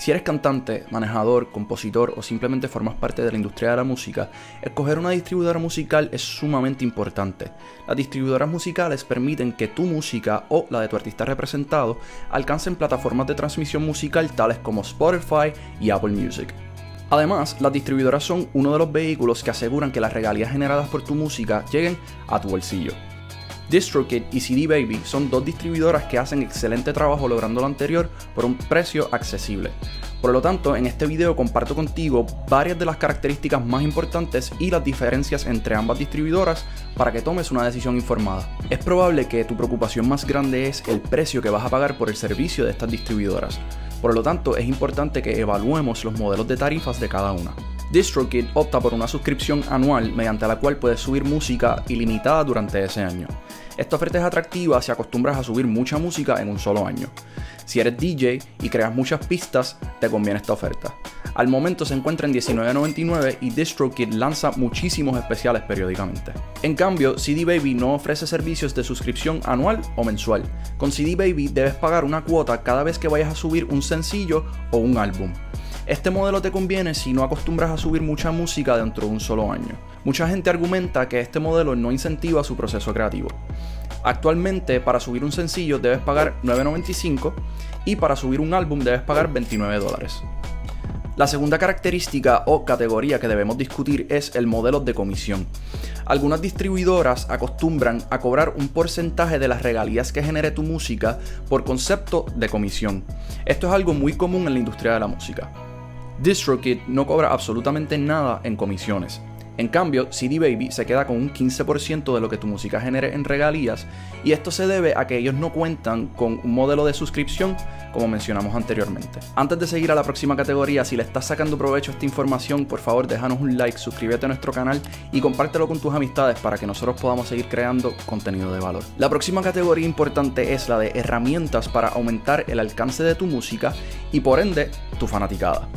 Si eres cantante, manejador, compositor o simplemente formas parte de la industria de la música, escoger una distribuidora musical es sumamente importante. Las distribuidoras musicales permiten que tu música o la de tu artista representado alcancen plataformas de transmisión musical tales como Spotify y Apple Music. Además, las distribuidoras son uno de los vehículos que aseguran que las regalías generadas por tu música lleguen a tu bolsillo. DistroKid y CD Baby son dos distribuidoras que hacen excelente trabajo logrando lo anterior por un precio accesible. Por lo tanto, en este video comparto contigo varias de las características más importantes y las diferencias entre ambas distribuidoras para que tomes una decisión informada. Es probable que tu preocupación más grande es el precio que vas a pagar por el servicio de estas distribuidoras. Por lo tanto, es importante que evaluemos los modelos de tarifas de cada una. DistroKid opta por una suscripción anual mediante la cual puedes subir música ilimitada durante ese año. Esta oferta es atractiva si acostumbras a subir mucha música en un solo año. Si eres DJ y creas muchas pistas, te conviene esta oferta. Al momento se encuentra en $19.99 y DistroKid lanza muchísimos especiales periódicamente. En cambio, CD Baby no ofrece servicios de suscripción anual o mensual. Con CD Baby debes pagar una cuota cada vez que vayas a subir un sencillo o un álbum. Este modelo te conviene si no acostumbras a subir mucha música dentro de un solo año. Mucha gente argumenta que este modelo no incentiva su proceso creativo. Actualmente, para subir un sencillo debes pagar $9.95 y para subir un álbum debes pagar $29 dólares. La segunda característica o categoría que debemos discutir es el modelo de comisión. Algunas distribuidoras acostumbran a cobrar un porcentaje de las regalías que genere tu música por concepto de comisión. Esto es algo muy común en la industria de la música. DistroKid no cobra absolutamente nada en comisiones. En cambio, CD Baby se queda con un 15% de lo que tu música genere en regalías y esto se debe a que ellos no cuentan con un modelo de suscripción como mencionamos anteriormente. Antes de seguir a la próxima categoría, si le estás sacando provecho a esta información, por favor déjanos un like, suscríbete a nuestro canal y compártelo con tus amistades para que nosotros podamos seguir creando contenido de valor. La próxima categoría importante es la de herramientas para aumentar el alcance de tu música y por ende tu fanaticada.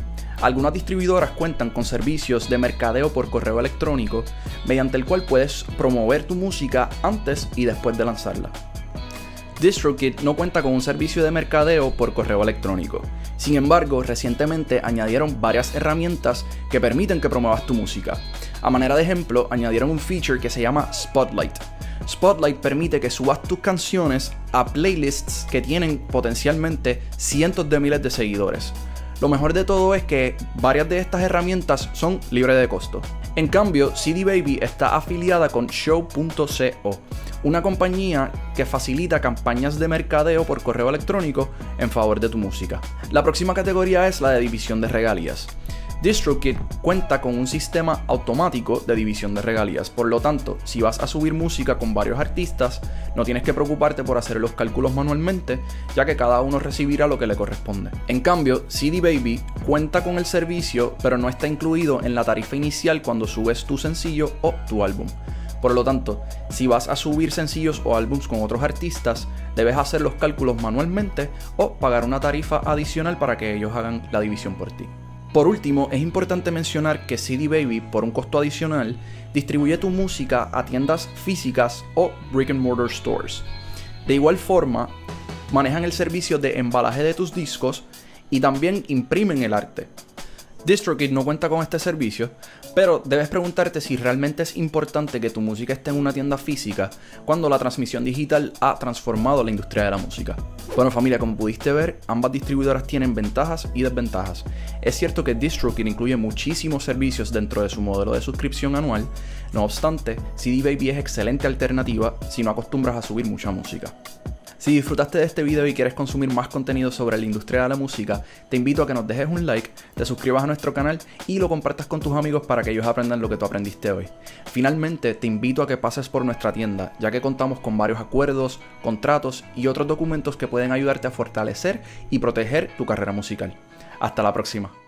Algunas distribuidoras cuentan con servicios de mercadeo por correo electrónico, mediante el cual puedes promover tu música antes y después de lanzarla. DistroKid no cuenta con un servicio de mercadeo por correo electrónico. Sin embargo, recientemente añadieron varias herramientas que permiten que promuevas tu música. A manera de ejemplo, añadieron un feature que se llama Spotlight. Spotlight permite que subas tus canciones a playlists que tienen potencialmente cientos de miles de seguidores. Lo mejor de todo es que varias de estas herramientas son libres de costo. En cambio, CD Baby está afiliada con Show.co, una compañía que facilita campañas de mercadeo por correo electrónico en favor de tu música. La próxima categoría es la de división de regalías. DistroKid cuenta con un sistema automático de división de regalías, por lo tanto, si vas a subir música con varios artistas, no tienes que preocuparte por hacer los cálculos manualmente, ya que cada uno recibirá lo que le corresponde. En cambio, CD Baby cuenta con el servicio, pero no está incluido en la tarifa inicial cuando subes tu sencillo o tu álbum. Por lo tanto, si vas a subir sencillos o álbums con otros artistas, debes hacer los cálculos manualmente o pagar una tarifa adicional para que ellos hagan la división por ti. Por último, es importante mencionar que CD Baby, por un costo adicional, distribuye tu música a tiendas físicas o brick and mortar stores. De igual forma, manejan el servicio de embalaje de tus discos y también imprimen el arte. DistroKid no cuenta con este servicio, pero debes preguntarte si realmente es importante que tu música esté en una tienda física cuando la transmisión digital ha transformado la industria de la música. Bueno familia, como pudiste ver, ambas distribuidoras tienen ventajas y desventajas. Es cierto que DistroKid incluye muchísimos servicios dentro de su modelo de suscripción anual, no obstante, CD Baby es excelente alternativa si no acostumbras a subir mucha música. Si disfrutaste de este video y quieres consumir más contenido sobre la industria de la música, te invito a que nos dejes un like, te suscribas a nuestro canal y lo compartas con tus amigos para que ellos aprendan lo que tú aprendiste hoy. Finalmente, te invito a que pases por nuestra tienda, ya que contamos con varios acuerdos, contratos y otros documentos que pueden ayudarte a fortalecer y proteger tu carrera musical. Hasta la próxima.